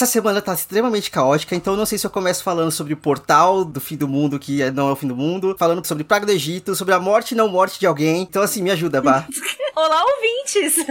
Essa semana tá extremamente caótica, então não sei se eu começo falando sobre o portal do fim do mundo, que é- não é o fim do mundo, falando sobre Praga do Egito, sobre a morte e não morte de alguém. Então, assim, me ajuda, Bah. Olá, ouvintes!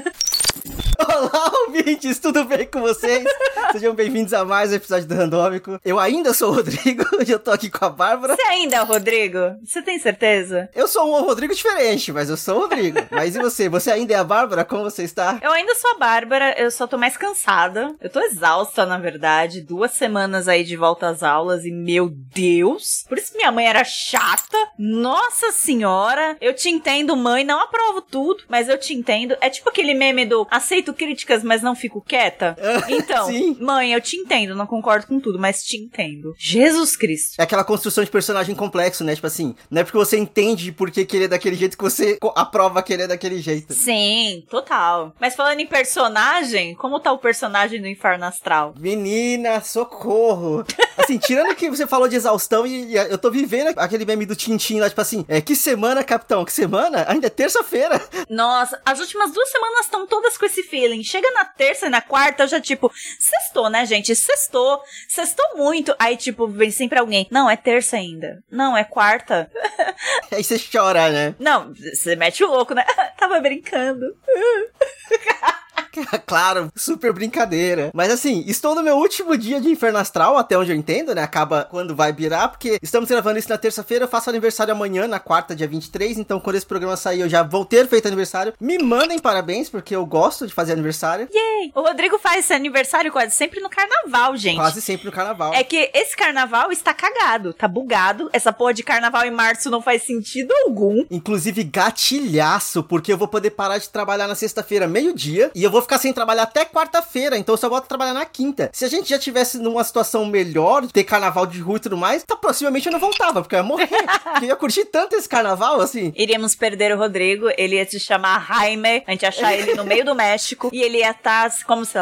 Olá, ouvintes, tudo bem com vocês? Sejam bem-vindos a mais um episódio do Randômico. Eu ainda sou o Rodrigo e eu tô aqui com a Bárbara. Você ainda é o Rodrigo? Você tem certeza? Eu sou um Rodrigo diferente, mas eu sou o Rodrigo. Mas e você? Você ainda é a Bárbara? Como você está? Eu ainda sou a Bárbara, eu só tô mais cansada. Eu tô exausta, na verdade. Duas semanas aí de volta às aulas e, meu Deus! Por isso que minha mãe era chata. Nossa senhora! Eu te entendo, mãe. Não aprovo tudo, mas eu te entendo. É tipo aquele meme do aceito críticas, mas não fico quieta. Então, Sim. mãe, eu te entendo. Não concordo com tudo, mas te entendo. Jesus Cristo. É aquela construção de personagem complexo, né? Tipo assim, não é porque você entende por que que ele é daquele jeito que você aprova que ele é daquele jeito. Sim, total. Mas falando em personagem, como tá o personagem do Inferno Astral? Menina, socorro! Assim, tirando que você falou de exaustão e, e eu tô vivendo aquele meme do Tintin lá, tipo assim, é, que semana, capitão? Que semana? Ainda é terça-feira. Nossa, as últimas duas semanas estão todas com esse feeling. Chega na terça e na quarta, eu já, tipo, sextou, né, gente? Sextou. Sextou muito. Aí, tipo, vem sempre alguém. Não, é terça ainda. Não, é quarta. Aí você chora, né? Não, você mete o louco, né? Tava brincando. claro, super brincadeira. Mas assim, estou no meu último dia de Inferno Astral, até onde eu entendo, né? Acaba quando vai virar, porque estamos gravando isso na terça-feira, eu faço aniversário amanhã, na quarta, dia 23, então quando esse programa sair eu já vou ter feito aniversário. Me mandem parabéns, porque eu gosto de fazer aniversário. Yay! O Rodrigo faz esse aniversário quase sempre no carnaval, gente. Quase sempre no carnaval. É que esse carnaval está cagado, tá bugado. Essa porra de carnaval em março não faz sentido algum. Inclusive gatilhaço, porque eu vou poder parar de trabalhar na sexta-feira, meio-dia, e eu vou ficar sem trabalhar até quarta-feira, então eu só volto a trabalhar na quinta. Se a gente já tivesse numa situação melhor, de ter carnaval de rua e tudo mais, tá, possivelmente eu não voltava, porque eu ia morrer. porque eu ia curtir tanto esse carnaval, assim. Iríamos perder o Rodrigo, ele ia se chamar Jaime, a gente ia achar ele no meio do México, e ele ia estar como se...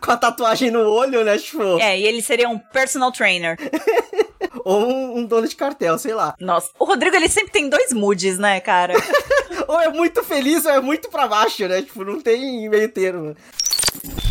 Com a tatuagem no olho, né, tipo... É, e ele seria um personal trainer. Ou um, um dono de cartel, sei lá. Nossa, o Rodrigo, ele sempre tem dois moods, né, cara? Ou é muito feliz ou é muito pra baixo, né? Tipo, não tem meio termo.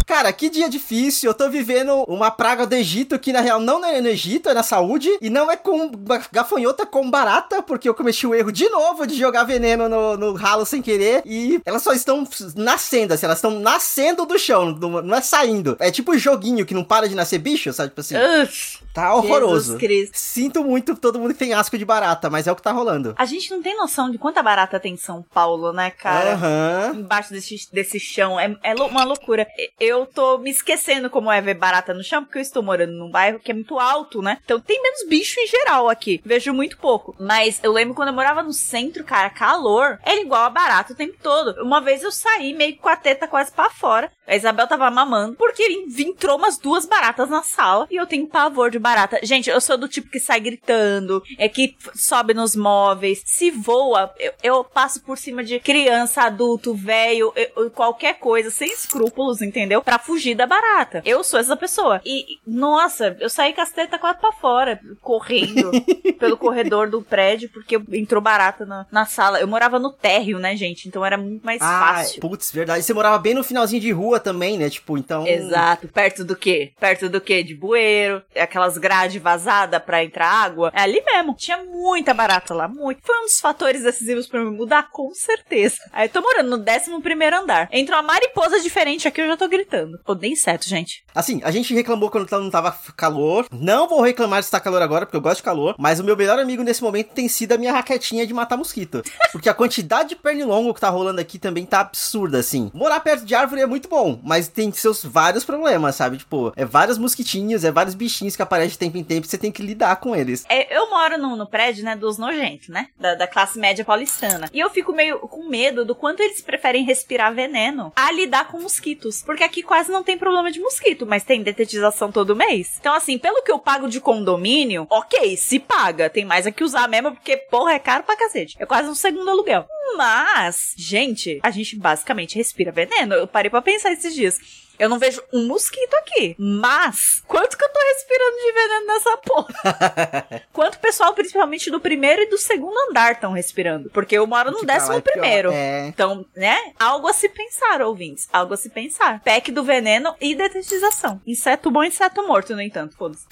Cara, que dia difícil. Eu tô vivendo uma praga do Egito que, na real, não é no Egito, é na saúde. E não é com gafanhota, com barata, porque eu cometi o erro de novo de jogar veneno no, no ralo sem querer. E elas só estão nascendo, assim, elas estão nascendo do chão, não, é saindo. É tipo joguinho que não para de nascer bicho, sabe? Tipo assim, Uf, tá horroroso. Sinto muito todo mundo que tem asco de barata, mas é o que tá rolando. A gente não tem noção de quanta barata tem em São Paulo, né, cara? Aham. embaixo desse, desse chão. É, é uma loucura. Eu tô me esquecendo como é ver barata no chão, porque eu estou morando num bairro que é muito alto, né? Então tem menos bicho em geral aqui. Vejo muito pouco. Mas eu lembro quando eu morava no centro, cara, calor. Era igual a barata o tempo todo. Uma vez eu saí meio com a teta quase pra fora. A Isabel tava mamando, porque entrou umas duas baratas na sala e eu tenho pavor de barata. Gente, eu sou do tipo que sai gritando, é que sobe nos móveis, se voa, eu, eu passo por cima de criança, adulto, velho, qualquer coisa, sem escrúpulos, entendeu? Pra fugir da barata. Eu sou essa pessoa. E, e, nossa, eu saí com as tetas quase pra fora, correndo pelo corredor do prédio, porque entrou barata na, na sala. Eu morava no térreo, né, gente? Então era muito mais Ah, fácil. putz, verdade. Você morava bem no finalzinho de rua também, né? Tipo, então. Exato. Perto do quê? Perto do quê? De bueiro, aquelas grades vazadas pra entrar água. É ali mesmo. Tinha muita barata lá, muito. Foi um dos fatores decisivos pra me mudar, com certeza. Aí eu tô morando no 11 primeiro andar. Entra uma mariposa diferente aqui, eu já tô gritando. Odeio inseto, gente. Assim, a gente reclamou quando não tava calor. Não vou reclamar se tá calor agora, porque eu gosto de calor. Mas o meu melhor amigo nesse momento tem sido a minha raquetinha de matar mosquito. Porque a quantidade de pernilongo que tá rolando aqui também tá absurda, assim. Morar perto de árvore é muito bom, mas tem seus vários problemas, sabe? Tipo, é vários mosquitinhos, é vários bichinhos que aparecem de tempo em tempo e você tem que lidar com eles. É, eu moro no, no prédio, né, dos nojentos, né? Da, da classe média paulistana. E eu fico meio com medo do quanto eles preferem respirar veneno a lidar com mosquitos. Porque aqui quase não tem problema de mosquito, mas tem detetização todo mês. Então, assim, pelo que eu pago de condomínio, ok, se paga. Tem mais a que usar mesmo, porque, porra, é caro pra cacete. É quase um segundo aluguel. Mas, gente, a gente basicamente respira veneno. Eu parei pra pensar esses dias. Eu não vejo um mosquito aqui. Mas, quanto que eu tô respirando de veneno nessa porra? quanto o pessoal, principalmente do primeiro e do segundo andar, estão respirando? Porque eu moro no décimo é primeiro. É. Então, né? Algo a se pensar, ouvintes. Algo a se pensar. PEC do veneno e detetização. Inseto bom, inseto morto, no entanto. Foda-se.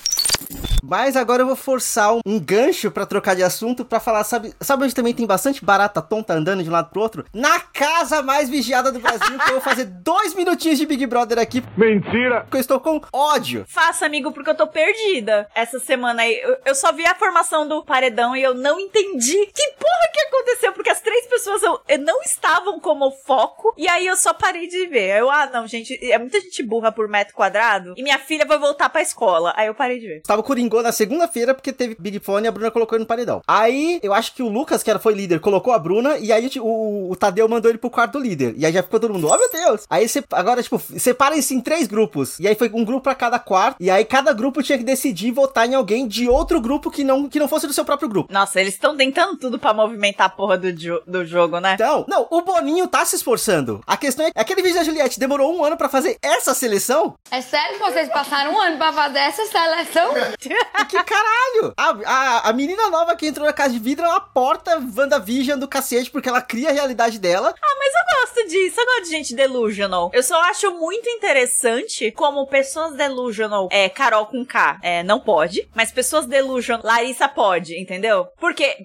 Mas agora eu vou forçar um, gancho pra trocar de assunto pra falar, sabe, sabe onde também tem bastante barata tonta andando de um lado pro outro? Na casa mais vigiada do Brasil, que eu vou fazer dois minutinhos de Big Brother aqui, Mentira! porque eu estou com ódio. Faça, amigo, porque eu tô perdida. Essa semana aí, eu, eu só vi a formação do paredão e eu não entendi que porra que aconteceu, porque as três pessoas eu, eu não estavam como foco, e aí eu só parei de ver. Eu, ah, não, gente, é muita gente burra por metro quadrado, e minha filha vai voltar pra escola. Aí eu parei de ver. Tava Coringô na segunda-feira, porque teve Big Fone e a Bruna colocou ele no paredão. Aí, eu acho que o Lucas, que era, foi líder, colocou a Bruna, e aí o, o, o Tadeu mandou ele pro quarto do líder. E aí já ficou todo mundo, oh meu Deus! Aí, você, agora, tipo, separa isso em três grupos. E aí foi um grupo pra cada quarto, e aí cada grupo tinha que decidir votar em alguém de outro grupo que não, que não fosse do seu próprio grupo. Nossa, eles estão tentando tudo pra movimentar a porra do, jo- do jogo, né? Então, não, o Boninho tá se esforçando. A questão é, aquele vídeo da Juliette demorou um ano pra fazer essa seleção? É sério que vocês passaram um ano pra fazer essa seleção? Que caralho! A, a, a menina nova que entrou na casa de vidro uma porta WandaVision do cacete, porque ela cria a realidade dela. Ah, mas eu gosto disso, eu gosto de gente delusional. Eu só acho muito interessante como pessoas delusional, é, Carol com K, é, não pode, mas pessoas delusional, Larissa pode, entendeu? Porque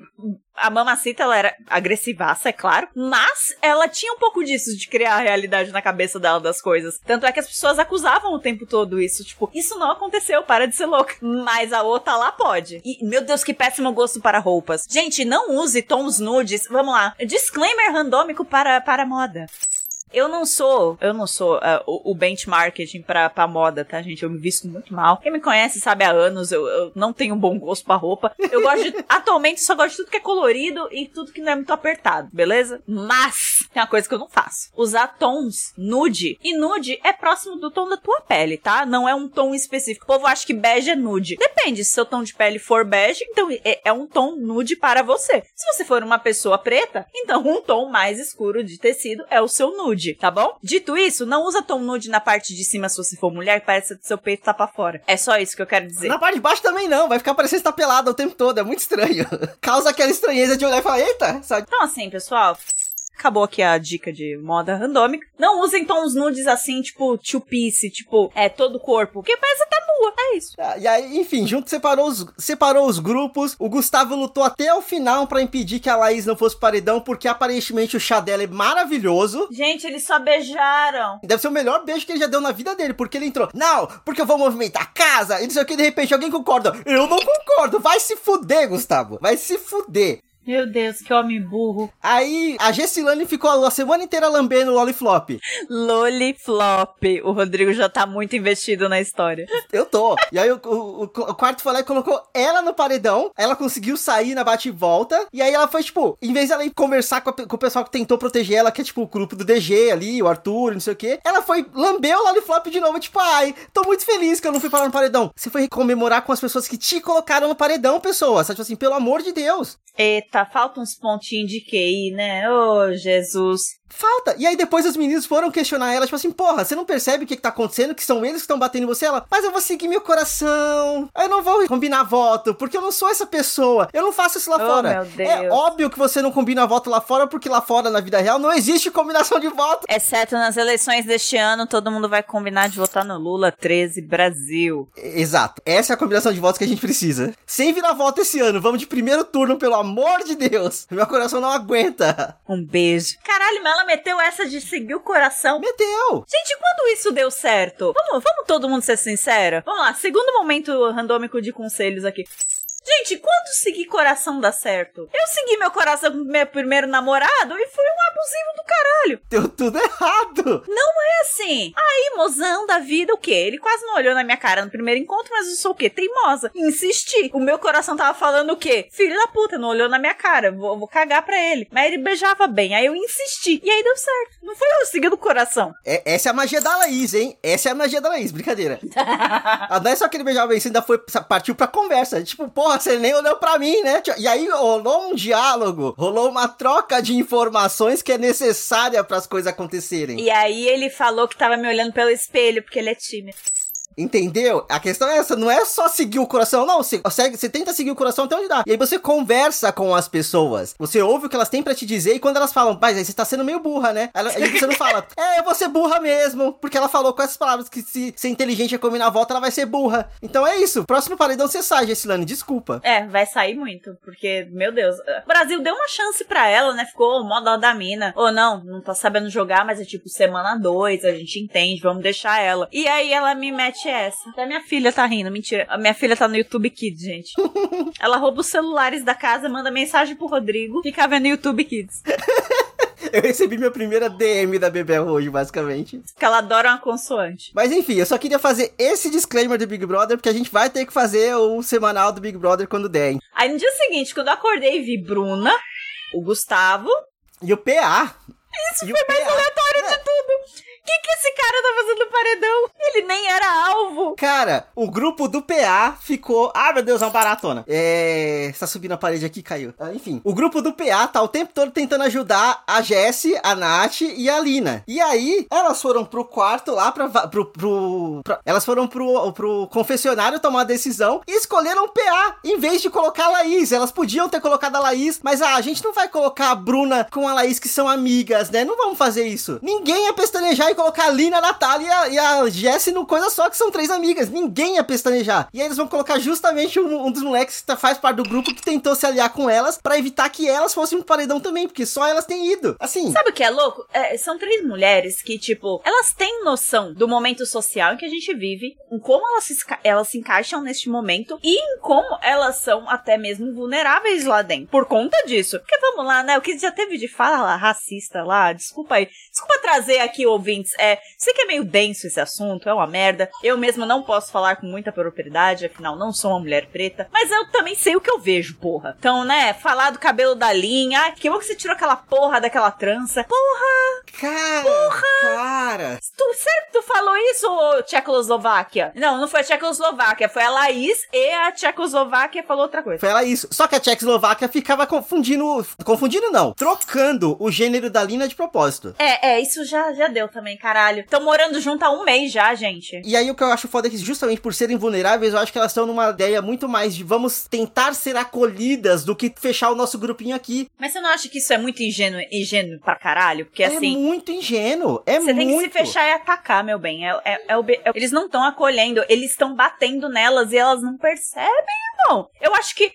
a Mamacita, ela era agressivaça, é claro, mas ela tinha um pouco disso, de criar a realidade na cabeça dela das coisas. Tanto é que as pessoas acusavam o tempo todo isso, tipo, isso não aconteceu, para de ser louca. Mas a outra lá pode. E, meu Deus, que péssimo gosto para roupas. Gente, não use tons nudes, vamos lá. Disclaimer randômico para, para moda. Eu não sou, eu não sou ah, o, o benchmarking pra, pra moda, tá, gente? Eu me visto muito mal. Quem me conhece sabe há anos, eu, eu não tenho um bom gosto pra roupa. Eu gosto de, atualmente, só gosto de tudo que é colorido e tudo que não é muito apertado, beleza? Mas, tem uma coisa que eu não faço. Usar tons nude. E nude é próximo do tom da tua pele, tá? Não é um tom específico. O povo acha que bege é nude. Depende, se seu tom de pele for bege, então é, é um tom nude para você. Se você for uma pessoa preta, então um tom mais escuro de tecido é o seu nude, tá bom? Dito isso, não usa tom nude na parte de cima se você for mulher, parece que seu peito tá pra fora. É só isso que eu quero dizer. Na parte de baixo também não, vai ficar parecendo que tá pelada o tempo todo, é muito estranho. Causa aquela estranheza de olhar e falar, eita, sabe? Então, assim, pessoal. Acabou aqui a dica de moda randômica. Não usem tons nudes assim, tipo, two piece, tipo, é, todo o corpo. Porque parece que tá nua. É isso. Ah, E aí, enfim, junto separou os, separou os grupos. O Gustavo lutou até o final pra impedir que a Laís não fosse paredão, porque aparentemente o chá dela é maravilhoso. Gente, eles só beijaram. Deve ser o melhor beijo que ele já deu na vida dele, porque ele entrou, não, porque eu vou movimentar a casa, e não sei o que, de repente alguém concorda. Eu não concordo, vai se fuder, Gustavo, vai se fuder. Meu Deus, que homem burro. Aí a Gessilane ficou a semana inteira lambendo o Loliflop. Loliflop. O Rodrigo já tá muito investido na história. Eu tô. E aí o, o, o- quarto foi lá e colocou ela no paredão. Ela conseguiu sair na bate e volta. E aí ela foi, tipo, em vez dela ir conversar com, a com o pessoal que tentou proteger ela, que é tipo o grupo do DG ali, o Arthur, não sei o quê. Ela foi lamber o Loliflop de novo, tipo, ai, tô muito feliz que eu não fui parar no paredão. Você foi comemorar com as pessoas que te colocaram no paredão, pessoa. Sabe, tipo assim, pelo amor de Deus. Eita, falta uns pontinhos de QI, né? Ô, Jesus. Falta. E aí depois os meninos foram questionar ela, tipo assim, porra, você não percebe o que, que tá acontecendo? Que são eles que estão batendo em você? Ela, mas eu vou seguir meu coração. Eu não vou combinar voto, porque eu não sou essa pessoa. Eu não faço isso lá Oh, fora. meu Deus. É óbvio que você não combina voto lá fora, porque lá fora, na vida real, não existe combinação de voto. Exceto nas eleições deste ano, todo mundo vai combinar de votar no Lula 13 Brasil. Exato. Essa é a combinação de votos que a gente precisa. Sem virar voto esse ano, vamos de primeiro turno, pelo amor de Deus. Meu coração não aguenta. Um beijo. Caralho, mas ela meteu essa de seguir o coração. Meteu. Gente, quando isso deu certo? Vamos, vamos todo mundo ser sincero? Vamos lá, segundo momento randômico de conselhos aqui. Gente, quando seguir coração dá certo? Eu segui meu coração com meu primeiro namorado e fui um abusivo do caralho. Deu tudo errado. Não é assim, aí, mozão da vida, o quê? Ele quase não olhou na minha cara no primeiro encontro, mas eu sou o quê? Teimosa. Insisti. O meu coração tava falando o quê? Filho da puta, não olhou na minha cara. Vou, vou cagar pra ele. Mas ele beijava bem. Aí eu insisti. E aí deu certo. Não foi eu seguindo o coração. É, essa é a magia da Laís, hein? Essa é a magia da Laís, brincadeira. ah, não é só que ele beijava bem, você ainda foi, partiu pra conversa. Tipo, porra, você nem olhou pra mim, né? E aí rolou um diálogo, rolou uma troca de informações que é necessária para as coisas acontecerem. E aí ele falou que tava me olhando pelo espelho, porque ele é tímido. Entendeu? A questão é essa, não é só seguir o coração, não. Você, segue, você tenta seguir o coração até onde dá. E aí você conversa com as pessoas. Você ouve o que elas têm para te dizer e quando elas falam, mas aí você tá sendo meio burra, né? Ela, aí você não fala, é, eu vou ser burra mesmo. Porque ela falou com essas palavras que se ser inteligente é combinar a volta, ela vai ser burra. Então é isso. Próximo paredão você sai, Gessilane, desculpa. É, vai sair muito. Porque, meu Deus, o Brasil deu uma chance para ela, né? Ficou mó dó da mina. Ou não, não tá sabendo jogar, mas é tipo semana 2, a gente entende, vamos deixar ela. E aí ela me mete essa. Até minha filha tá rindo, mentira. A minha filha tá no YouTube Kids, gente. Ela rouba os celulares da casa, manda mensagem pro Rodrigo, fica vendo YouTube Kids. Eu recebi minha primeira DM da Bebel hoje, basicamente. Porque ela adora uma consoante. Mas enfim, eu só queria fazer esse disclaimer do Big Brother, porque a gente vai ter que fazer o semanal do Big Brother quando der. Hein? Aí no dia seguinte, quando eu acordei, vi Bruna, o Gustavo. E o PA. Isso e foi mais aleatório é. de tudo que, que esse cara tá fazendo no paredão? Ele nem era alvo. Cara, o grupo do PA ficou. Ah, meu Deus, é uma baratona. É. Está subindo a parede aqui caiu. Ah, enfim, o grupo do PA tá o tempo todo tentando ajudar a Jessie, a Nath e a Lina. E aí, elas foram pro quarto lá pra. pro. pro pra, elas foram pro, pro confessionário tomar uma decisão e escolheram o PA em vez de colocar a Laís. Elas podiam ter colocado a Laís, mas ah, a gente não vai colocar a Bruna com a Laís que são amigas, né? Não vamos fazer isso. Ninguém ia pestanejar colocar a Lina, a Natália e a, Jessie no coisa só, que são três amigas. Ninguém ia pestanejar. E aí eles vão colocar justamente um, um dos moleques que tá, faz parte do grupo que tentou se aliar com elas para evitar que elas fossem pro paredão também, porque só elas têm ido. Assim. Sabe o que é louco? É, são três mulheres que, tipo, elas têm noção do momento social em que a gente vive, em como elas se, elas se encaixam neste momento e em como elas são até mesmo vulneráveis lá dentro. Por conta disso. Porque vamos lá, né? O que já teve de fala racista lá, desculpa aí. Desculpa trazer aqui ouvintes, é, sei que é meio denso esse assunto, é uma merda. Eu mesma não posso falar com muita propriedade, afinal não sou uma mulher preta, mas eu também sei o que eu vejo, porra. Então, né, falar do cabelo da linha, ah, que bom que você tirou aquela porra daquela trança. Porra! Cara! Porra! Cara! Tu, sério que tu falou isso, Tchecoslováquia? Não, não foi a Tchecoslováquia, foi a Laís e a Tchecoslováquia falou outra coisa. Foi a Laís. Só que a Tchecoslováquia ficava confundindo, confundindo não, trocando o gênero da Lina de propósito. É, é, isso já, já deu também caralho. Estão morando junto há um mês já, gente. E aí o que eu acho foda é que justamente por serem vulneráveis, eu acho que elas estão numa ideia muito mais de vamos tentar ser acolhidas do que fechar o nosso grupinho aqui. Mas você não acha que isso é muito ingênuo, ingênuo pra caralho? Porque é assim. É muito ingênuo. É você muito. Você tem que se fechar e atacar, meu bem. É, é, é o, é, eles não estão acolhendo, eles estão batendo nelas e elas não percebem, não. Eu acho que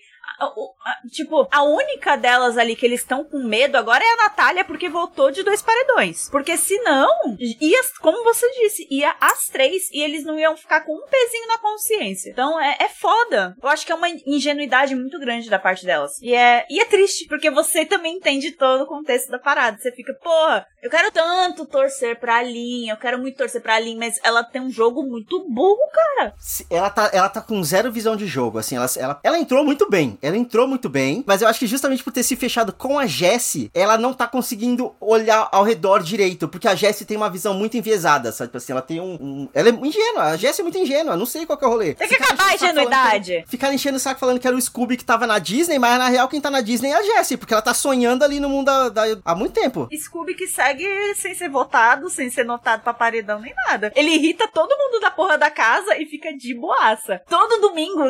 tipo, a única delas ali que eles estão com medo agora é a Natália, porque voltou de dois paredões. Porque senão, ia, como você disse, ia as três e eles não iam ficar com um pezinho na consciência. Então é, é foda. Eu acho que é uma ingenuidade muito grande da parte delas. E é, e é triste, porque você também entende todo o contexto da parada. Você fica, porra, eu quero tanto torcer pra Lin, eu quero muito torcer pra Lin, mas ela tem um jogo muito burro, cara. Ela tá, ela tá com zero visão de jogo, assim, ela, ela, ela entrou muito bem. Ela entrou muito bem, mas eu acho que justamente por ter se fechado com a Jessie, ela não tá conseguindo olhar ao redor direito, porque a Jessie tem uma visão muito enviesada, sabe? Tipo assim, ela tem um, um... Ela é ingênua, a Jessie é muito ingênua, não sei qual que é o rolê. Tem que Ficar acabar a ingenuidade. Ficar enchendo o saco falando que era o Scooby que tava na Disney, mas na real quem tá na Disney é a Jessie, porque ela tá sonhando ali no mundo da, da, há muito tempo. Scooby que segue sem ser votado, sem ser notado pra paredão nem nada. Ele irrita todo mundo da porra da casa e fica de boaça. Todo domingo.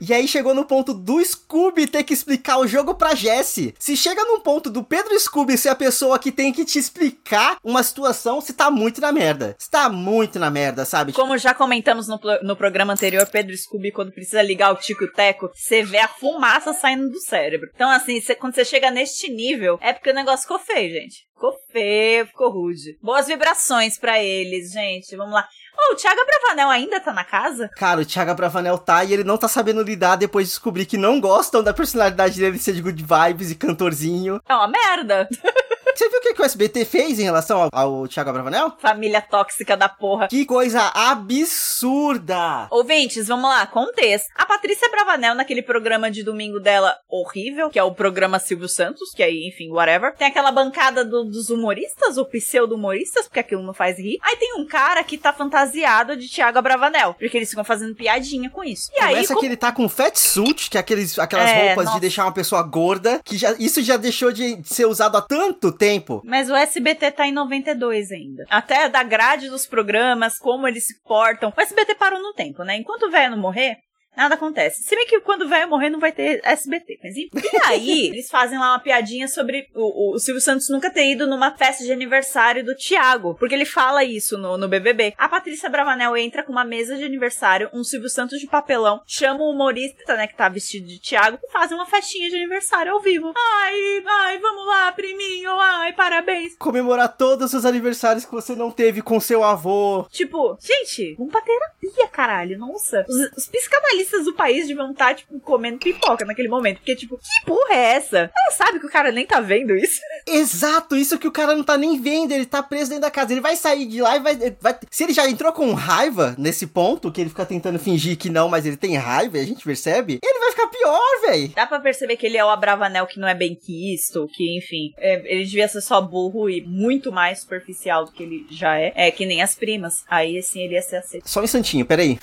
E aí chegou no ponto do Scooby Scooby ter que explicar o jogo pra Jesse. Se chega num ponto do Pedro Scooby ser a pessoa que tem que te explicar uma situação, você tá muito na merda. Você tá muito na merda, sabe? Como já comentamos no, no programa anterior, Pedro Scooby, quando precisa ligar o Tico e o Teco, você vê a fumaça saindo do cérebro. Então, assim, cê, quando você chega neste nível, é porque o negócio ficou feio, gente. Ficou feio, ficou rude. Boas vibrações para eles, gente. Vamos lá. Oh, o Thiago Bravanel ainda tá na casa? Cara, o Thiago Bravanel tá e ele não tá sabendo lidar depois de descobrir que não gostam da personalidade dele ser de good vibes e cantorzinho. É uma merda. Você viu o que, que o SBT fez em relação ao, ao Thiago Abravanel? Família tóxica da porra. Que coisa absurda! Ouvintes, vamos lá, contexto. A Patrícia Bravanel, naquele programa de domingo dela horrível, que é o programa Silvio Santos, que aí, enfim, whatever. Tem aquela bancada do- dos humoristas, ou pseudo-humoristas, porque aquilo não faz rir. Aí tem um cara que tá fantasiado de Thiago Abravanel, porque eles ficam fazendo piadinha com isso. E aí, Começa com- que ele tá com fat suit, que é aqueles, aquelas É, roupas nossa. de deixar uma pessoa gorda, que já, isso já deixou de ser usado há tanto tempo. Mas o SBT tá em 92 ainda. Até da grade dos programas, como eles se portam. O SBT parou no tempo, né? Enquanto o velho não morrer, nada acontece. Se bem que quando velho morrer não vai ter SBT. Mas enfim. E aí, eles fazem lá uma piadinha sobre o, o Silvio Santos nunca ter ido numa festa de aniversário do Thiago. Porque ele fala isso no, no BBB. A Patrícia Bravanel entra com uma mesa de aniversário, um Silvio Santos de papelão, chama o humorista, né, que tá vestido de Thiago, e fazem uma festinha de aniversário ao vivo. Ai, ai, vamos lá, priminho, ai, parabéns. Comemorar todos os aniversários que você não teve com seu avô. Tipo, gente, vamos pra terapia, caralho. Nossa. Os, os psicanalistas do país deviam estar, tipo, comendo pipoca naquele momento. Porque, tipo, que porra é essa? Ela sabe que o cara nem tá vendo isso. Exato, isso que o cara não tá nem vendo, ele tá preso dentro da casa. Ele vai sair de lá e vai, vai- Se ele já entrou com raiva nesse ponto, que ele fica tentando fingir que não, mas ele tem raiva a gente percebe, ele vai ficar pior, véi. Dá pra perceber que ele é o Abravanel que não é bem quisto, que, enfim, é, ele devia ser só burro e muito mais superficial do que ele já é. É que nem as primas. Aí, assim, ele ia ser aceito. Só um instantinho, peraí.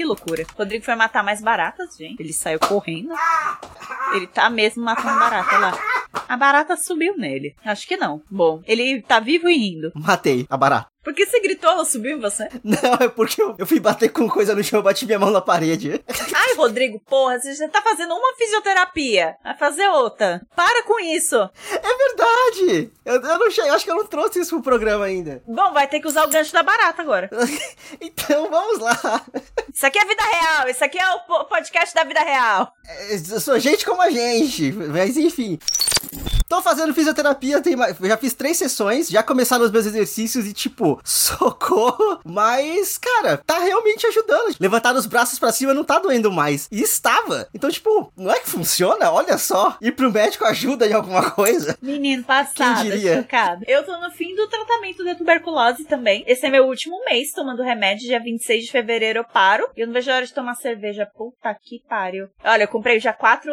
Que loucura. Rodrigo foi matar mais baratas, gente. Ele saiu correndo. Ele tá mesmo matando barata lá. A barata subiu nele. Acho que não. Bom, ele tá vivo e rindo. Matei a barata. Por que você gritou? Ela subiu em você? Não, é porque eu, eu fui bater com coisa no chão, eu bati minha mão na parede. Ai, Rodrigo, porra, você já tá fazendo uma fisioterapia. Vai fazer outra. Para com isso. É verdade! Eu, eu não eu acho que eu não trouxe isso pro programa ainda. Bom, vai ter que usar o gancho da barata agora. Então vamos lá. Isso aqui é vida real. Isso aqui é o po- podcast da vida real. É, Eu sou gente como a gente, mas enfim. Tô fazendo fisioterapia, tem mais, já fiz três sessões, já começaram os meus exercícios e, tipo, socorro. Mas, cara, tá realmente ajudando. Levantar os braços pra cima não tá doendo mais. E estava. Então, tipo, não é que funciona? Olha só. Ir pro médico ajuda em alguma coisa. Menino passado, Quem diria? Eu tô no fim do tratamento da tuberculose também. Esse é meu último mês tomando remédio. Dia 26 de fevereiro eu paro. E eu não vejo a hora de tomar cerveja. Puta que pariu. Olha, eu comprei já quatro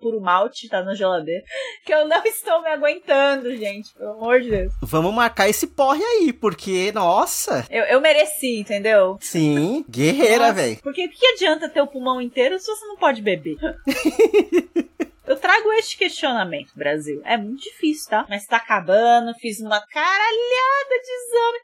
puro malte, tá na geladeira. Que eu não estou me aguentando, gente. Pelo amor de Deus. Vamos marcar esse porre aí, porque, nossa. Eu, eu mereci, entendeu? Sim, guerreira, velho. Porque o que adianta ter o pulmão inteiro se você não pode beber? Eu trago este questionamento, Brasil. É muito difícil, tá? Mas tá acabando, fiz uma caralhada de exame.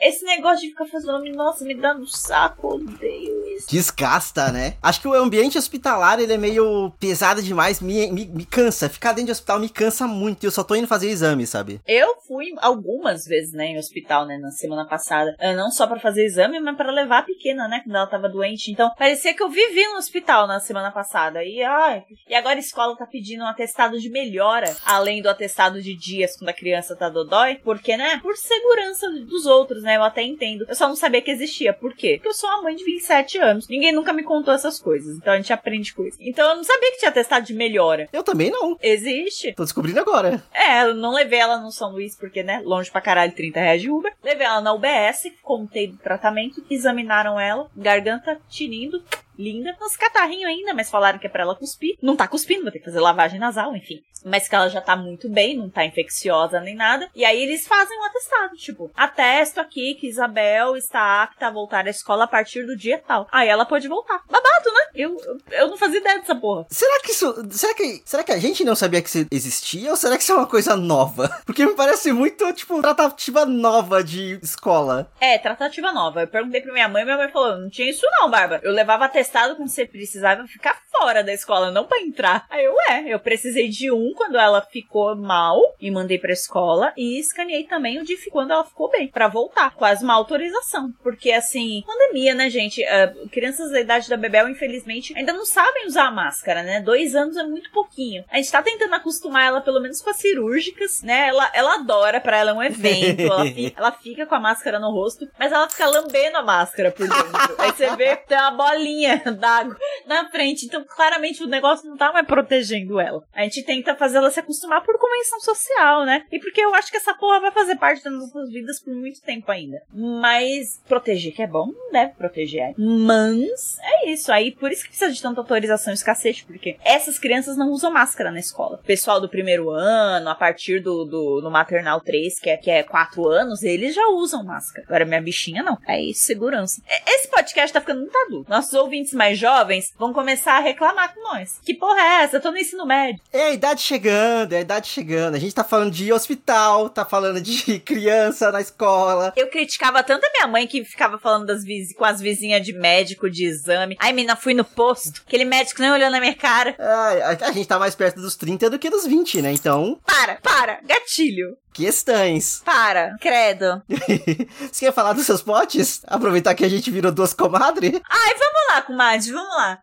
Esse negócio de ficar fazendo nossa, me dá no saco, odeio isso. Desgasta, né? Acho que o ambiente hospitalar, ele é meio pesado demais, me, me, me cansa. Ficar dentro de hospital me cansa muito e eu só tô indo fazer exame, sabe? Eu fui algumas vezes, né, em hospital, né, na semana passada. Eh, Não só pra fazer exame, mas pra levar a pequena, né, quando ela tava doente. Então, parecia que eu vivi no hospital na semana passada. E, ai, e agora a escola tá pedindo um atestado de melhora, além do atestado de dias quando a criança tá dodói. Porque, né, por segurança dos outros, né, eu até entendo. Eu só não sabia que existia. Por quê? Porque eu sou uma mãe de 27 anos. Ninguém nunca me contou essas coisas. Então a gente aprende com isso. Então eu não sabia que tinha atestado de melhora. Eu também não. Existe. Tô descobrindo agora. É, eu não levei ela no São Luís, porque, né, longe pra caralho, 30 reais de Uber. Levei ela na UBS, contei do tratamento, examinaram ela, garganta tinindo, linda. Uns catarrinhos ainda, mas falaram que é pra ela cuspir. Não tá cuspindo, vai ter que fazer lavagem nasal, enfim. Mas que ela já tá muito bem, não tá infecciosa nem nada. E aí eles fazem um atestado, tipo, atesto aqui que Isabel está apta a voltar à escola a partir do dia tal. Aí ela pode voltar. Babado, né? Eu, eu, não fazia ideia dessa porra. Será que isso. Será que. Será que a gente não sabia que isso existia? Ou será que isso é uma coisa nova? Porque me parece muito, tipo, tratativa nova de escola. É, tratativa nova. Eu perguntei pra minha mãe, minha mãe falou: não tinha isso não, Bárbara. Eu levava atestado quando você precisava ficar fora da escola, não pra entrar. Aí eu, é, eu precisei de um quando ela ficou mal e mandei pra escola. E escaneei também o de quando ela ficou bem, pra voltar, quase uma autorização. Porque assim, pandemia, né, gente? Ah, crianças da idade da Bebel, infelizmente, ainda não sabem usar a máscara, né? Dois anos é muito pouquinho. A gente tá tentando acostumar ela, pelo menos com as cirúrgicas, né? Ela, ela adora, pra ela é um evento. ela, fica, ela fica com a máscara no rosto, mas ela fica lambendo a máscara por dentro. Aí você vê, tem uma bolinha d'água na frente. Então, claramente, o negócio não tá mais protegendo ela. A gente tenta fazer ela se acostumar por convenção social, né? E porque eu acho que essa porra vai fazer parte das nossas vidas por muito tempo ainda. Mas proteger que é bom, deve proteger. Mas é isso. Aí, por isso que precisa de tanta autorização escassez, porque essas crianças não usam máscara na escola. O pessoal do primeiro ano, a partir do, do, do maternal 3, que é, que é 4 anos, eles já usam máscara. Agora, minha bichinha não. É isso, segurança. Esse podcast tá ficando muito adulto. Nossos ouvintes mais jovens vão começar a reclamar com nós. Que porra é essa? Eu tô no ensino médio. É a idade chegando, é a idade chegando. A gente tá falando de hospital, tá falando de criança na escola. Eu criticava tanto a minha mãe que ficava falando das com as vizinhas de médico de exame. Ai, menina, fui no posto. Aquele médico nem olhou na minha cara. Ai, a, gente tá mais perto dos 30 do que dos 20, né? Então. Para, para, gatilho. Questões. Para, credo. Você quer falar dos seus potes? Aproveitar que a gente virou duas comadres? Ai, vamos lá, comadre, vamos lá.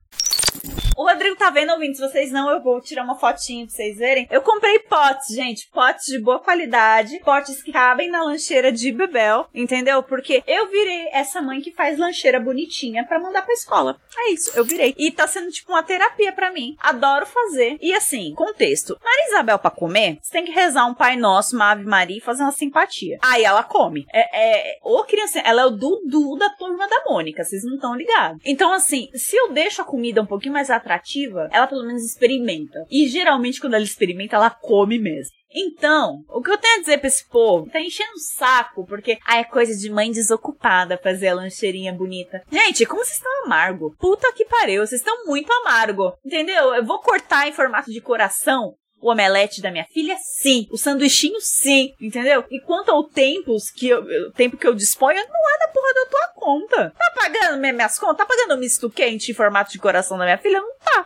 O Rodrigo tá vendo, ouvindo. Se vocês não, eu vou tirar uma fotinha pra vocês verem. Eu comprei potes, gente. Potes de boa qualidade. Potes que cabem na lancheira de Bebel. Entendeu? Porque eu virei essa mãe que faz lancheira bonitinha para mandar pra escola. É isso, eu virei. E tá sendo tipo uma terapia para mim. Adoro fazer. E assim, contexto. Maria Isabel pra comer, você tem que rezar um Pai Nosso, uma Ave Maria e fazer uma simpatia. Aí ela come. É, é, ô criança, ela é o Dudu da turma da Mônica. Vocês não estão ligados. Então assim, se eu deixo a comida um pouquinho mais atrativa, ela pelo menos experimenta. E geralmente quando ela experimenta, ela come mesmo. Então, o que eu tenho a dizer pra esse povo? Tá enchendo o saco, porque ah, é coisa de mãe desocupada fazer a lancheirinha bonita. Gente, como vocês estão amargo? Puta que pariu, vocês estão muito amargo. Entendeu? Eu vou cortar em formato de coração o omelete da minha filha, sim. O sanduichinho, sim. Entendeu? E quanto ao tempos que eu, tempo que eu disponho, não é da porra da tua conta. Tá pagando minhas contas? Tá pagando misto quente em formato de coração da minha filha? Não tá.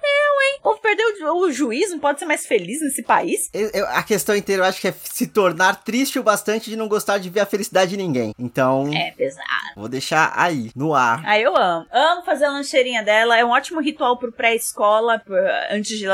Povo perdeu o, juízo, não pode ser mais feliz nesse país. Eu, eu, a questão inteira eu acho que é se tornar triste o bastante de não gostar de ver a felicidade de ninguém. Então. É pesado. Vou deixar aí, no ar. Ah, eu amo. Amo fazer a lancheirinha dela. É um ótimo ritual pro pré-escola, antes de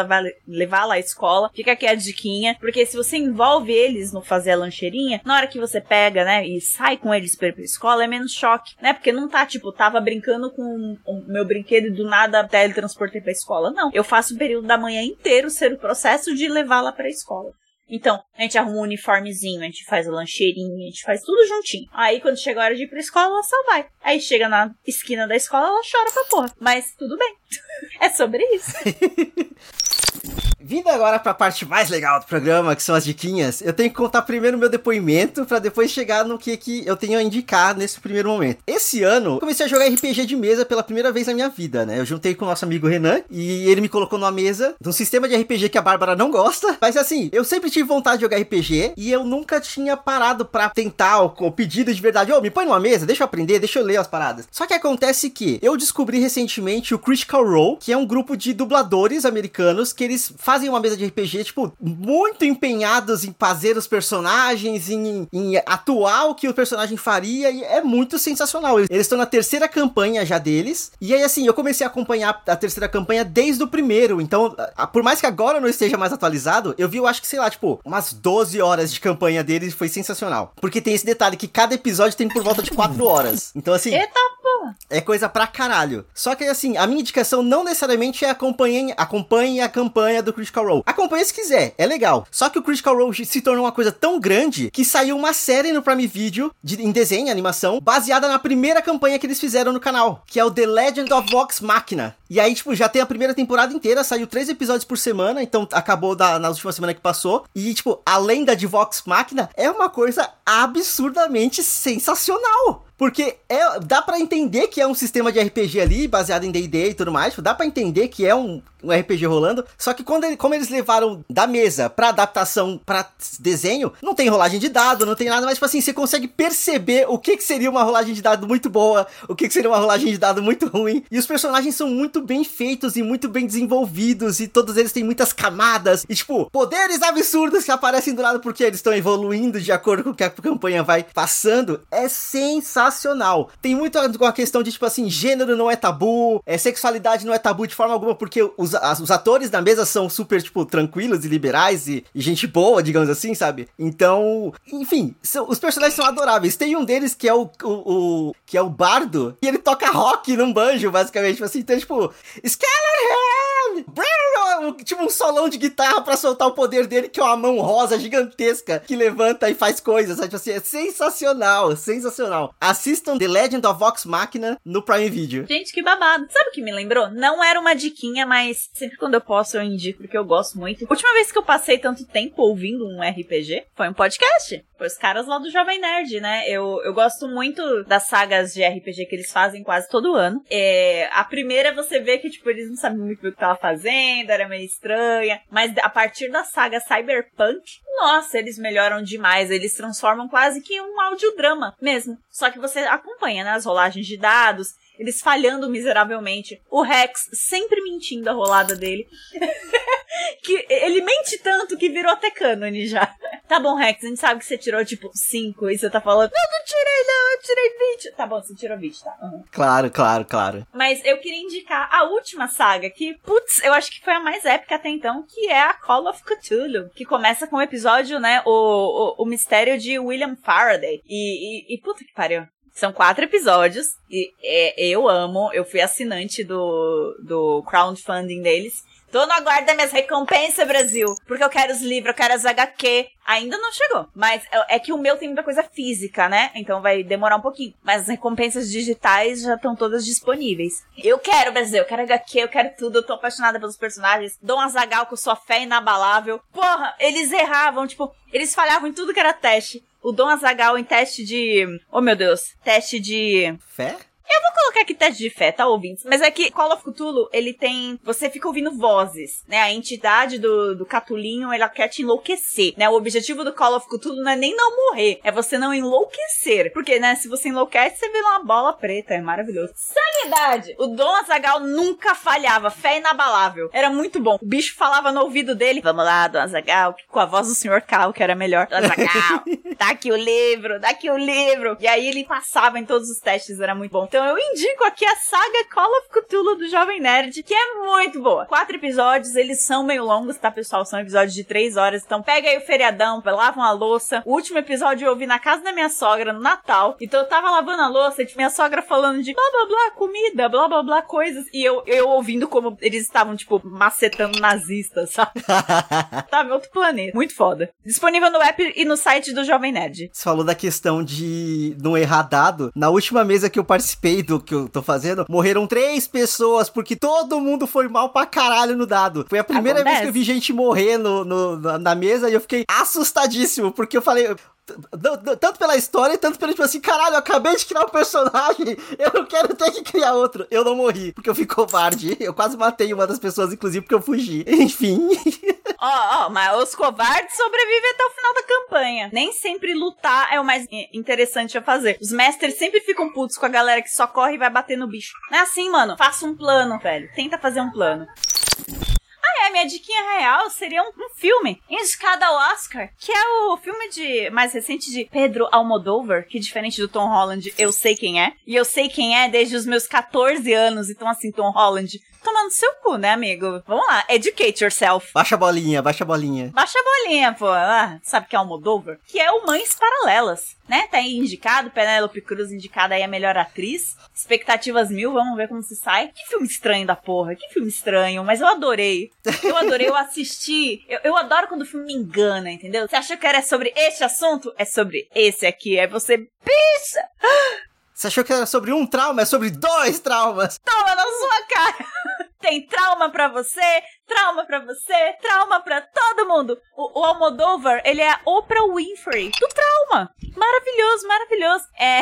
levá-la à escola. Fica aqui a diquinha, porque se você envolve eles no fazer a lancheirinha, na hora que você pega, né, e sai com eles pra ir pra escola, é menos choque, né? Porque não tá, tipo, tava brincando com o meu brinquedo e do nada teletransportei pra escola. Não. Eu faço período da manhã inteiro ser o processo de levá-la pra escola. Então, a gente arruma um uniformezinho, a gente faz a lancheirinha, a gente faz tudo juntinho. Aí, quando chega a hora de ir pra escola, ela só vai. Aí chega na esquina da escola, ela chora pra porra. Mas tudo bem. é sobre isso. Vindo agora para a parte mais legal do programa, que são as diquinhas, eu tenho que contar primeiro meu depoimento para depois chegar no que, que eu tenho a indicar nesse primeiro momento. Esse ano, comecei a jogar RPG de mesa pela primeira vez na minha vida, né? Eu juntei com o nosso amigo Renan e ele me colocou numa mesa de um sistema de RPG que a Bárbara não gosta, mas assim, eu sempre tive vontade de jogar RPG e eu nunca tinha parado para tentar o, pedido de verdade, ô, oh, me põe numa mesa, deixa eu aprender, deixa eu ler as paradas. Só que acontece que eu descobri recentemente o Critical Role, que é um grupo de dubladores americanos que eles fazem uma mesa de RPG, tipo, muito empenhados em fazer os personagens, em, em atuar o que o personagem faria, e é muito sensacional. Eles estão na terceira campanha já deles, e aí assim, eu comecei a acompanhar a terceira campanha desde o primeiro, então, por mais que agora eu não esteja mais atualizado, eu vi, eu acho que, sei lá, tipo, umas 12 horas de campanha deles foi sensacional. Porque tem esse detalhe que cada episódio tem por volta de 4 horas. Então, assim. Eita porra! É coisa pra caralho. Só que, assim, a minha indicação não necessariamente é acompanhem, acompanhe a campanha do Critical Role. Acompanhe se quiser, é legal. Só que o Critical Role se tornou uma coisa tão grande que saiu uma série no Prime Video de, em desenho, animação, baseada na primeira campanha que eles fizeram no canal, que é o The Legend of Vox Machina. E aí, tipo, já tem a primeira temporada inteira, saiu três episódios por semana, então acabou da, na última semana que passou. E, tipo, a lenda de Vox Machina é uma coisa absurdamente sensacional. Porque é, dá para entender que é um sistema de RPG ali, baseado em D&D e tudo mais. Tipo, dá para entender que é um, um RPG rolando. Só que quando ele, como eles levaram da mesa pra adaptação para desenho, não tem rolagem de dado, não tem nada. Mas, tipo assim, você consegue perceber o que, que seria uma rolagem de dado muito boa, o que, que seria uma rolagem de dado muito ruim. E os personagens são muito bem feitos e muito bem desenvolvidos. E todos eles têm muitas camadas. E, tipo, poderes absurdos que aparecem do lado porque eles estão evoluindo de acordo com o que a campanha vai passando. É sensacional. Tem muito com a questão de, tipo assim, gênero não é tabu, é, sexualidade não é tabu de forma alguma, porque os os, as- os atores da mesa são super, tipo, tranquilos e liberais e, e gente boa, digamos assim, sabe? Então, enfim, são- os personagens são adoráveis. Tem um deles que é o, o, o- que é o bardo, e ele toca rock num banjo, basicamente, tipo assim, então, tipo, Skeleton! Tipo um solão de guitarra pra soltar o poder dele, que é uma mão rosa gigantesca que levanta e faz coisas, sabe? Tipo assim, é sensacional, sensacional. Assistam The Legend of Vox Machina no Prime Video. Gente, que babado. Sabe o que me lembrou? Não era uma diquinha, mas sempre quando eu posso eu indico porque eu gosto muito. A última vez que eu passei tanto tempo ouvindo um RPG foi um podcast. Foi os caras lá do Jovem Nerd, né? Eu, eu gosto muito das sagas de RPG que eles fazem quase todo ano. É, a primeira você vê que, tipo, eles não sabiam muito o que tava fazendo, era meio estranha. Mas a partir da saga Cyberpunk, nossa, eles melhoram demais. Eles transformam quase que um audiodrama mesmo. Só que você acompanha, né? As rolagens de dados, eles falhando miseravelmente. O Rex sempre mentindo a rolada dele. que ele mente tanto que virou até cânone já. Tá bom, Rex, a gente sabe que você tirou tipo 5 e você tá falando, não, não tirei não, eu tirei 20. Tá bom, você tirou 20, tá. Uhum. Claro, claro, claro. Mas eu queria indicar a última saga, que, putz, eu acho que foi a mais épica até então, que é a Call of Cthulhu, que começa com o episódio, né, o, o, o mistério de William Faraday. E, e, e puta que pariu. São quatro episódios, e é, eu amo, eu fui assinante do, do crowdfunding deles. Tô no aguardo das minhas recompensas, Brasil. Porque eu quero os livros, eu quero as HQ. Ainda não chegou. Mas é é que o meu tem muita coisa física, né? Então vai demorar um pouquinho. Mas as recompensas digitais já estão todas disponíveis. Eu quero, Brasil. Eu quero HQ, eu quero tudo. Eu tô apaixonada pelos personagens. Dom Azagal com sua fé inabalável. Porra, eles erravam. Tipo, eles falhavam em tudo que era teste. O Dom Azagal em teste de. Oh meu Deus. Teste de. Fé? Vou colocar aqui teste de fé, tá, ouvintes? Mas é que Call of Cthulhu, ele tem... Você fica ouvindo vozes, né? A entidade do, do Catulinho, ela quer te enlouquecer, né? O objetivo do Call of Cthulhu não é nem não morrer, é você não enlouquecer. Porque, né, se você enlouquece, você vira uma bola preta, é maravilhoso. Sanidade! O Dom Azagal nunca falhava, fé inabalável. Era muito bom. O bicho falava no ouvido dele, vamos lá, Dom Azagal, com a voz do Sr. Cal, que era melhor. Dom Azagal, tá aqui o livro, dá aqui o livro. E aí ele passava em todos os testes, era muito bom. Então eu indico aqui a saga Call of Cthulhu do Jovem Nerd, que é muito boa. Quatro episódios, eles são meio longos, tá, pessoal? São episódios de três horas. Então pega aí o feriadão, lavam a louça. O último episódio eu ouvi na casa da minha sogra, no Natal. Então eu tava lavando a louça e tinha minha sogra falando de blá blá blá comida, blá blá blá coisas. E eu, eu ouvindo como eles estavam, tipo, macetando nazistas, sabe? Tava em outro planeta. Muito foda. Disponível no app e no site do Jovem Nerd. Você falou da questão de não errar dado. Na última mesa que eu participei do que eu tô fazendo, morreram três pessoas porque todo mundo foi mal pra caralho no dado. Foi a primeira vez Acontece. que eu vi gente morrer no, no- na, na mesa e eu fiquei assustadíssimo porque eu falei. Tanto pela história, tanto pelo tipo assim, caralho, eu acabei de criar um personagem, eu não quero ter que criar outro. Eu não morri, porque eu fui covarde. Eu quase matei uma das pessoas, inclusive, porque eu fugi. Enfim. Ó, ó, mas os covardes sobrevivem até o final da campanha. Nem sempre lutar é o mais interessante a fazer. Os mestres sempre ficam putos com a galera que só corre e vai bater no bicho. Não é assim, mano. Faça um plano, velho. Tenta fazer um plano. Ah, é, minha diquinha real seria um, um filme indicado ao Oscar, que é o filme de mais recente de Pedro Almodóvar, que diferente do Tom Holland, eu sei quem é. E eu sei quem é desde os meus 14 anos, então assim, Tom Holland, tomando seu cu, né, amigo? Vamos lá, educate yourself. Baixa a bolinha, baixa a bolinha. Baixa a bolinha, pô. Ah, sabe que é o Almodóvar? Que é o Mães Paralelas, né? Tá aí indicado, Penélope Cruz indicada aí a melhor atriz. Expectativas mil, vamos ver como se sai. Que filme estranho da porra, que filme estranho, mas eu adorei. Eu adorei, eu assisti. Eu, eu adoro quando o filme me engana, entendeu? Você achou que era sobre este assunto? É sobre esse aqui. Aí você, bicha, Você achou que era sobre um trauma? É sobre dois traumas. toma na sua cara. Tem trauma pra você, trauma pra você, trauma pra todo mundo. O, o Almodóvar, ele é a Oprah Winfrey do trauma. Maravilhoso, maravilhoso. É,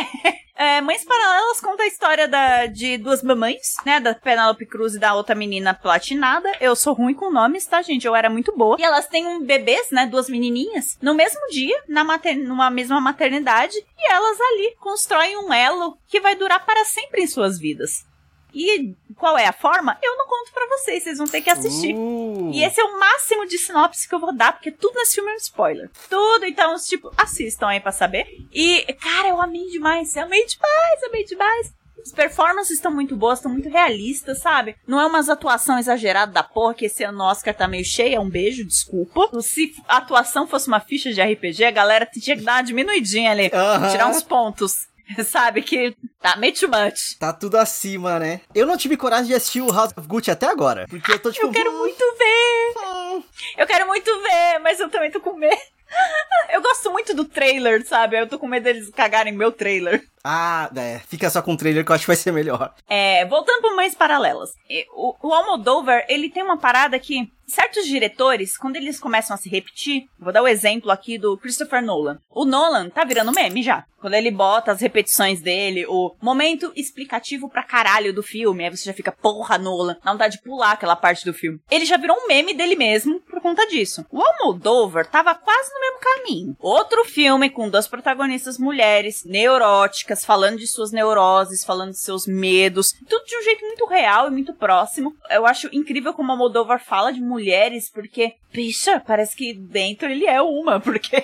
é, Mães Paralelas conta a história da, de duas mamães, né? Da Penélope Cruz e da outra menina platinada. Eu sou ruim com nomes, tá, gente? Eu era muito boa. E elas têm um bebês, né? Duas menininhas. No mesmo dia, na mater, numa mesma maternidade. E elas ali constroem um elo que vai durar para sempre em suas vidas. E qual é a forma? Eu não conto pra vocês, vocês vão ter que assistir. Uh. E esse é o máximo de sinopse que eu vou dar, porque tudo nesse filme é um spoiler. Tudo, então, tipo, assistam aí pra saber. E, cara, eu amei demais, eu amei demais, amei demais. As performances estão muito boas, estão muito realistas, sabe? Não é umas atuação exagerada da porra, que esse ano o Oscar tá meio cheio, é um beijo, desculpa. Se a atuação fosse uma ficha de RPG, a galera tinha que dar uma diminuidinha ali, Aham. tirar uns pontos. Sabe, que tá meio too much. Tá tudo acima, né? Eu não tive coragem de assistir o House of Gucci até agora. Porque eu tô tipo. Eu quero muito ver! hum, Eu quero muito ver, mas eu também tô com medo. Eu gosto muito do trailer, sabe? Eu tô com medo deles cagarem meu trailer. Ah, é. Fica só com o trailer que eu acho que vai ser melhor. É, voltando para Mães Paralelas. O, o Almodóvar, ele tem uma parada que certos diretores, quando eles começam a se repetir, vou dar o exemplo aqui do Christopher Nolan. O Nolan tá virando meme já. Quando ele bota as repetições dele, o momento explicativo pra caralho do filme, aí você já fica, porra, Nolan, dá vontade de pular aquela parte do filme. Ele já virou um meme dele mesmo por conta disso. O Almodóvar tava quase no mesmo caminho. Outro filme com duas protagonistas mulheres, neuróticas, falando de suas neuroses, falando de seus medos, tudo de um jeito muito real e muito próximo. Eu acho incrível como o Almodóvar fala de mulheres, porque, bicha, parece que dentro ele é uma, porque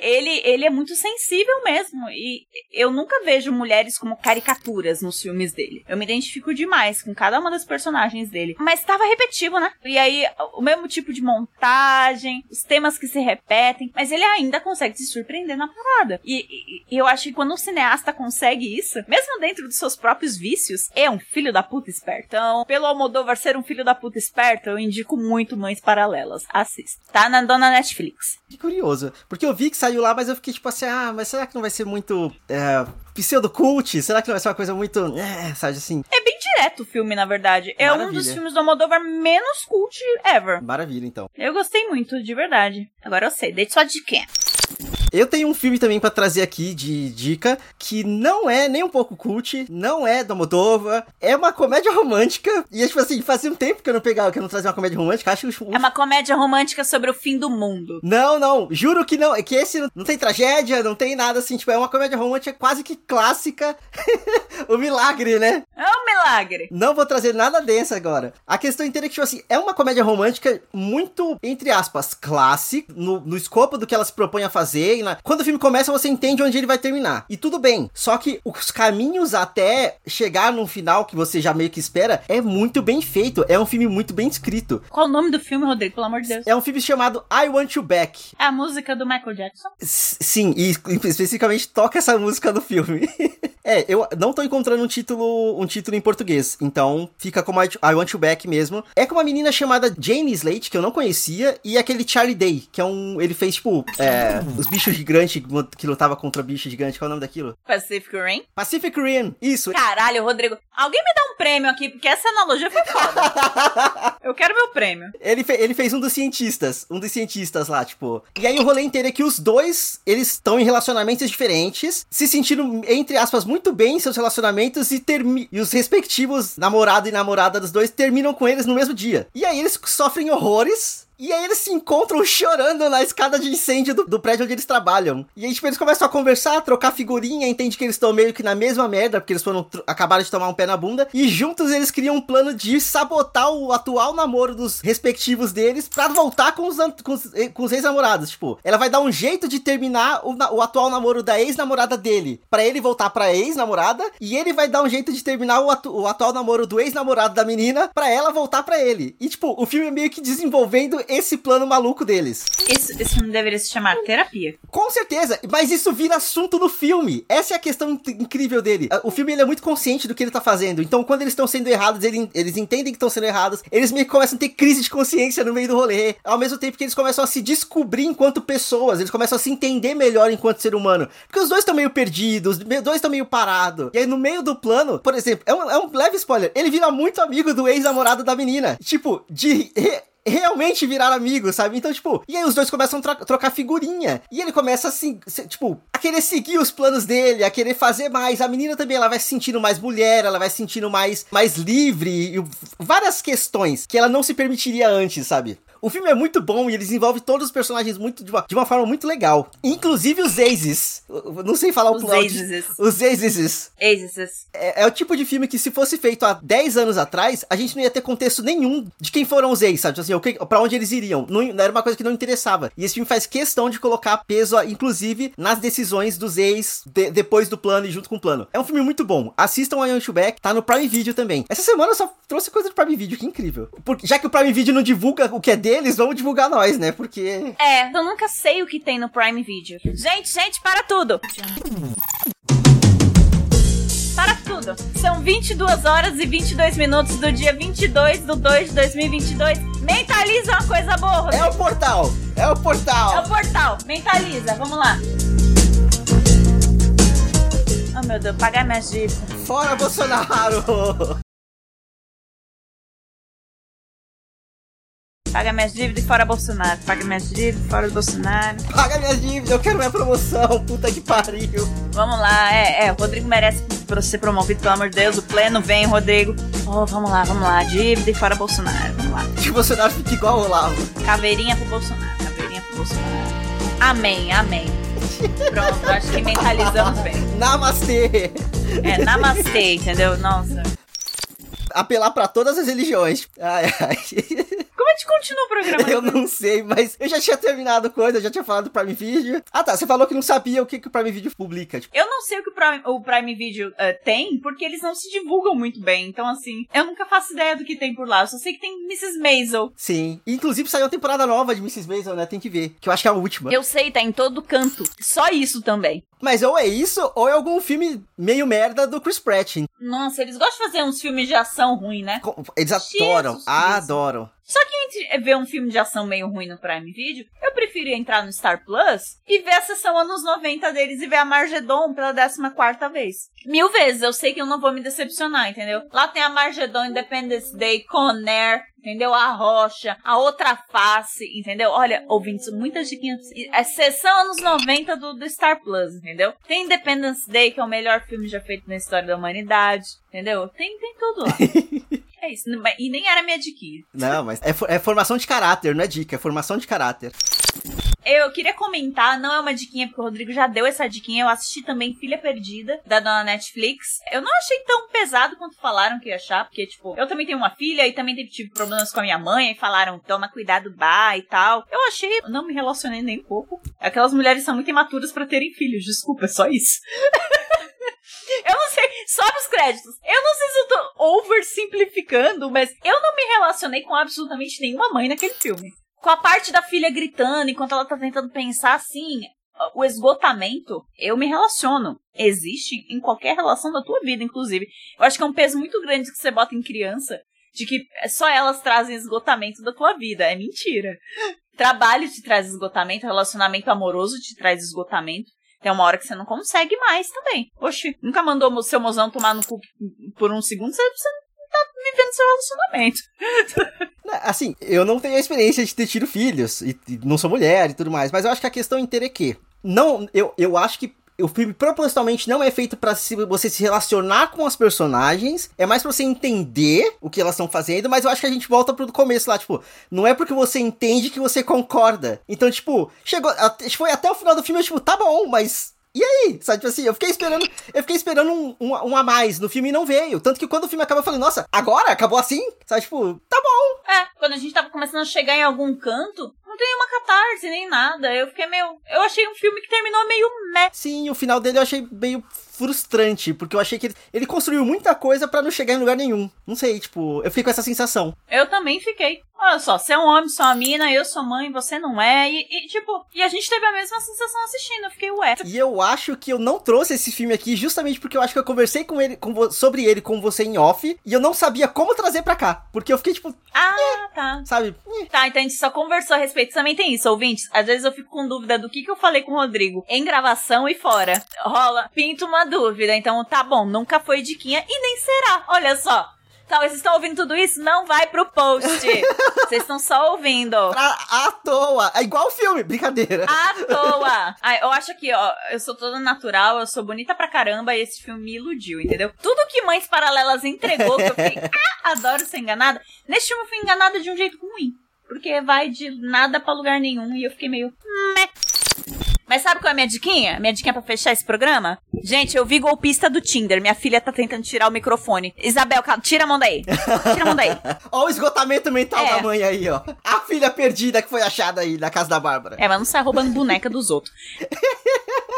ele, ele é muito sensível mesmo. E eu nunca vejo mulheres como caricaturas nos filmes dele. Eu me identifico demais com cada uma das personagens dele. Mas tava repetitivo, né? E aí, o mesmo tipo de montagem, os temas que se repetem, mas ele ainda consegue se surpreender na parada. E, e- e eu acho que quando um cineasta consegue isso, mesmo dentro dos seus próprios vícios, é um filho da puta esperto. Então, pelo Almodóvar ser um filho da puta esperto, eu indico muito Mães Paralelas. Assista. Tá na dona Netflix. Que curioso. Porque eu vi que saiu lá, mas eu fiquei tipo assim, ah, mas será que não vai ser muito. É, pseudo-cult? Será que não vai ser uma coisa muito. É, sabe assim? É bem direto o filme, na verdade. É um Maravilha. dos filmes do Almodóvar menos cult ever. Maravilha, então. Eu gostei muito, de verdade. Agora eu sei, deixa sua dica. Eu tenho um filme também pra trazer aqui de dica, que não é nem um pouco cult, não é da Moldova, é uma comédia romântica. E é tipo assim, fazia um tempo que eu não pegava, que eu não trazia uma comédia romântica, acho que É uma comédia romântica sobre o fim do mundo. Não, não, juro que não. É que esse não, não tem tragédia, não tem nada assim. Tipo, é uma comédia romântica quase que clássica. o milagre, né? É um milagre. Não vou trazer nada densa agora. A questão inteira é que, tipo assim, é uma comédia romântica muito, entre aspas, clássica, no, no escopo do que ela se propõe a fazer. Quando o filme começa, você entende onde ele vai terminar. E tudo bem. Só que os caminhos até chegar no final que você já meio que espera é muito bem feito. É um filme muito bem escrito. Qual o nome do filme, Rodrigo? Pelo amor de Deus. É um filme chamado I Want You Back. É a música do Michael Jackson. S- Sim, e especificamente toca essa música no filme. é, eu não tô encontrando um título, um título em português, então fica como I, I Want You Back mesmo. É com uma menina chamada Jane Slate, que eu não conhecia, e aquele Charlie Day, que é um. Ele fez, tipo, é, os bichos gigantes que lutava contra bicho gigante. Qual é o nome daquilo? Pacific Rim. Pacific Rim, isso. Caralho, Rodrigo. Alguém me dá um prêmio aqui, porque essa analogia foi foda. Eu quero meu prêmio. Ele, fe- ele fez um dos cientistas, um dos cientistas lá, tipo. E aí o rolê inteiro é que os dois, eles estão em relacionamentos diferentes, se sentindo, entre aspas, muito bem em seus relacionamentos e, e os respectivos namorado e namorada dos dois terminam com eles no mesmo dia. E aí eles sofrem horrores. E aí eles se encontram chorando na escada de incêndio do, do prédio onde eles trabalham. E aí, tipo, eles começam a conversar, a trocar figurinha, entende que eles estão meio que na mesma merda, porque eles foram acabaram de tomar um pé na bunda. E juntos eles criam um plano de sabotar o atual namoro dos respectivos deles pra voltar com os, com os, eh, com os ex-namorados. Tipo, ela vai dar um jeito de terminar o, o atual namoro da ex-namorada dele pra ele voltar pra ex-namorada. E ele vai dar um jeito de terminar o, atu- o atual namoro do ex-namorado da menina pra ela voltar pra ele. E, tipo, o filme é meio que desenvolvendo esse plano maluco deles. Esse, esse filme deveria se chamar Terapia. Com certeza, mas isso vira assunto no filme. Essa é a questão in- incrível dele. O filme ele é muito consciente do que ele tá fazendo. Então, quando eles estão sendo errados, ele- eles entendem que estão sendo errados. Eles meio que começam a ter crise de consciência no meio do rolê. Ao mesmo tempo que eles começam a se descobrir enquanto pessoas. Eles começam a se entender melhor enquanto ser humano. Porque os dois estão meio perdidos, os dois estão meio parados. E aí, no meio do plano, por exemplo, é um, é um leve spoiler. Ele vira muito amigo do ex-namorado da menina. Tipo, de. Re- realmente virar amigo, sabe? Então, tipo, e aí os dois começam a tro- trocar figurinha. E ele começa assim, tipo, a querer seguir os planos dele, a querer fazer mais. A menina também, ela vai se sentindo mais mulher, ela vai se sentindo mais, mais livre, e várias questões que ela não se permitiria antes, sabe? O filme é muito bom e ele desenvolve todos os personagens muito de uma, de uma forma muito legal. Inclusive os Azes. Não sei falar Os o plot. Azes. Os Azes. Aces. É, é o tipo de filme que se fosse feito há 10 anos atrás, a gente não ia ter contexto nenhum de quem foram os ex, sabe? Assim, o que, pra onde eles iriam. Não, não era uma coisa que não interessava. E esse filme faz questão de colocar peso, inclusive, nas decisões dos ex de- depois do plano e junto com o plano. É um filme muito bom. Assistam a Young Back, tá no Prime Video também. Essa semana eu só trouxe coisa do Prime Video, que incrível. Porque, já que o Prime Video não divulga o que é deles, vamos divulgar nós, né? Porque. É, eu nunca sei o que tem no Prime Video. Gente, gente, para tudo! Para tudo! São 22 horas e 22 minutos do dia 22 do 2 de 2022. Mentaliza uma coisa boa. É o portal! É o portal! É o portal. Mentaliza, vamos lá. Oh meu Deus, pagar minhas dívidas. Fora Bolsonaro! Paga minhas dívidas e fora Bolsonaro. Paga minhas dívidas fora Bolsonaro. Paga minhas dívidas, eu quero minha promoção, puta que pariu. Vamos lá, é, é, o Rodrigo merece ser promovido, pelo amor de Deus. O pleno vem, Rodrigo. Oh, vamos lá, vamos lá. Dívida e fora Bolsonaro. Vamos lá. Que Bolsonaro fique igual o Olavo. Caveirinha pro Bolsonaro. Caveirinha pro Bolsonaro. Amém, amém. Pronto, acho que mentalizamos bem. Namastê! É, namastê, entendeu? Nossa. Apelar pra todas as religiões. Ai, ai. Como a gente continua o programa? Eu não sei, mas eu já tinha terminado coisa, eu já tinha falado do Prime Video. Ah tá, você falou que não sabia o que, que o Prime Video publica. Tipo, Eu não sei o que o Prime, o Prime Video eh, tem, porque eles não se divulgam muito bem. Então, assim, eu nunca faço ideia do que tem por lá. Eu só sei que tem Mrs. Maisel. sim. Inclusive saiu a temporada nova de Mrs. Maisel, né? Tem que ver. Que eu acho que é a última. Eu sei, tá em todo canto. Só isso também. Mas ou é isso, ou é algum filme meio merda do Chris Pratt. Nossa, eles gostam de fazer uns filmes de ação ruim, né? Eles adoram, Jesus adoram. Só que entre ver um filme de ação meio ruim no Prime Video, eu prefiro entrar no Star Plus e ver a sessão anos 90 deles e ver a Margedon pela 14 vez. Mil vezes, eu sei que eu não vou me decepcionar, entendeu? Lá tem a Margedon, Independence Day, Conair, entendeu? A Rocha, a outra face, entendeu? Olha, ouvintes, muitas diquinhas. É sessão anos 90 do, do Star Plus, entendeu? Tem Independence Day, que é o melhor filme já feito na história da humanidade, entendeu? Tem, tem tudo lá. é isso, e nem era minha diquinha. Não, mas é, for- é formação de caráter, não é dica, é formação de caráter. Eu queria comentar, não é uma diquinha, porque o Rodrigo já deu essa diquinha. Eu assisti também Filha Perdida, da dona Netflix. Eu não achei tão pesado quanto falaram que ia achar, porque, tipo, eu também tenho uma filha e também tive problemas com a minha mãe, e falaram, toma cuidado, bah e tal. Eu achei, não me relacionei nem um pouco. Aquelas mulheres são muito imaturas pra terem filhos, desculpa, é só isso. Eu não sei, sobe os créditos. Eu não sei se eu tô oversimplificando, mas eu não me relacionei com absolutamente nenhuma mãe naquele filme. Com a parte da filha gritando enquanto ela tá tentando pensar assim, o esgotamento, eu me relaciono. Existe em qualquer relação da tua vida, inclusive. Eu acho que é um peso muito grande que você bota em criança, de que só elas trazem esgotamento da tua vida. É mentira. Trabalho te traz esgotamento, relacionamento amoroso te traz esgotamento. Tem uma hora que você não consegue mais também. Oxi, nunca mandou o seu mozão tomar no cu por um segundo, você, você não tá vivendo seu relacionamento. Né, Assim, eu não tenho a experiência de ter tido filhos, e, e não sou mulher e tudo mais, mas eu acho que a questão inteira é que. Não, eu, eu acho que o filme propositalmente não é feito se- você se relacionar com as personagens, é mais pra você entender o que elas estão fazendo, mas eu acho que a gente volta pro começo lá, tipo, não é porque você entende que você concorda. Então, tipo, chegou, foi até o final do filme, eu, tipo, tá bom, mas e aí? Sabe, tipo assim, eu fiquei esperando, eu fiquei esperando um, um, um a mais no filme e não veio. Tanto que quando o filme acabou, eu falei, nossa, agora? Acabou assim? Sabe, tipo, tá bom. É, quando a gente tava começando a chegar em algum canto, não tem uma catarse nem nada. Eu fiquei meio. Eu achei um filme que terminou meio meh. Sim, o final dele eu achei meio frustrante, porque eu achei que ele, ele construiu muita coisa pra não chegar em lugar nenhum. Não sei, tipo, eu fiquei com essa sensação. Eu também fiquei. Olha só, você é um homem, sou uma mina, eu sou mãe, você não é. E, e, tipo, e a gente teve a mesma sensação assistindo. Eu fiquei, ué. E eu acho que eu não trouxe esse filme aqui justamente porque eu acho que eu conversei com ele, com sobre ele com você em off, e eu não sabia como trazer pra cá. Porque eu fiquei, tipo, Ah, tá. sabe? "Eh". Tá, então a gente só conversou a respeito. Também tem isso, ouvintes. Às vezes eu fico com dúvida do que, que eu falei com o Rodrigo em gravação e fora. Rola, pinta uma dúvida. Então tá bom, nunca foi diquinha e nem será. Olha só. Tá, vocês estão ouvindo tudo isso? Não vai pro post. Vocês estão só ouvindo. Pra, à toa. É igual o filme, brincadeira. À toa! Ai, eu acho que, ó, eu sou toda natural, eu sou bonita pra caramba e esse filme me iludiu, entendeu? Tudo que Mães Paralelas entregou, que eu fiquei, ah, adoro ser enganada. Nesse filme eu fui enganada de um jeito ruim. Porque vai de nada pra lugar nenhum e eu fiquei meio. Mas sabe qual é a minha diquinha? Minha diquinha pra fechar esse programa? Gente, eu vi golpista do Tinder. Minha filha tá tentando tirar o microfone. Isabel, calma, tira a mão daí. Tira a mão daí. Ó o esgotamento mental É. da mãe aí, ó. A filha perdida que foi achada aí na casa da Bárbara. É, mas não sai roubando boneca dos outros.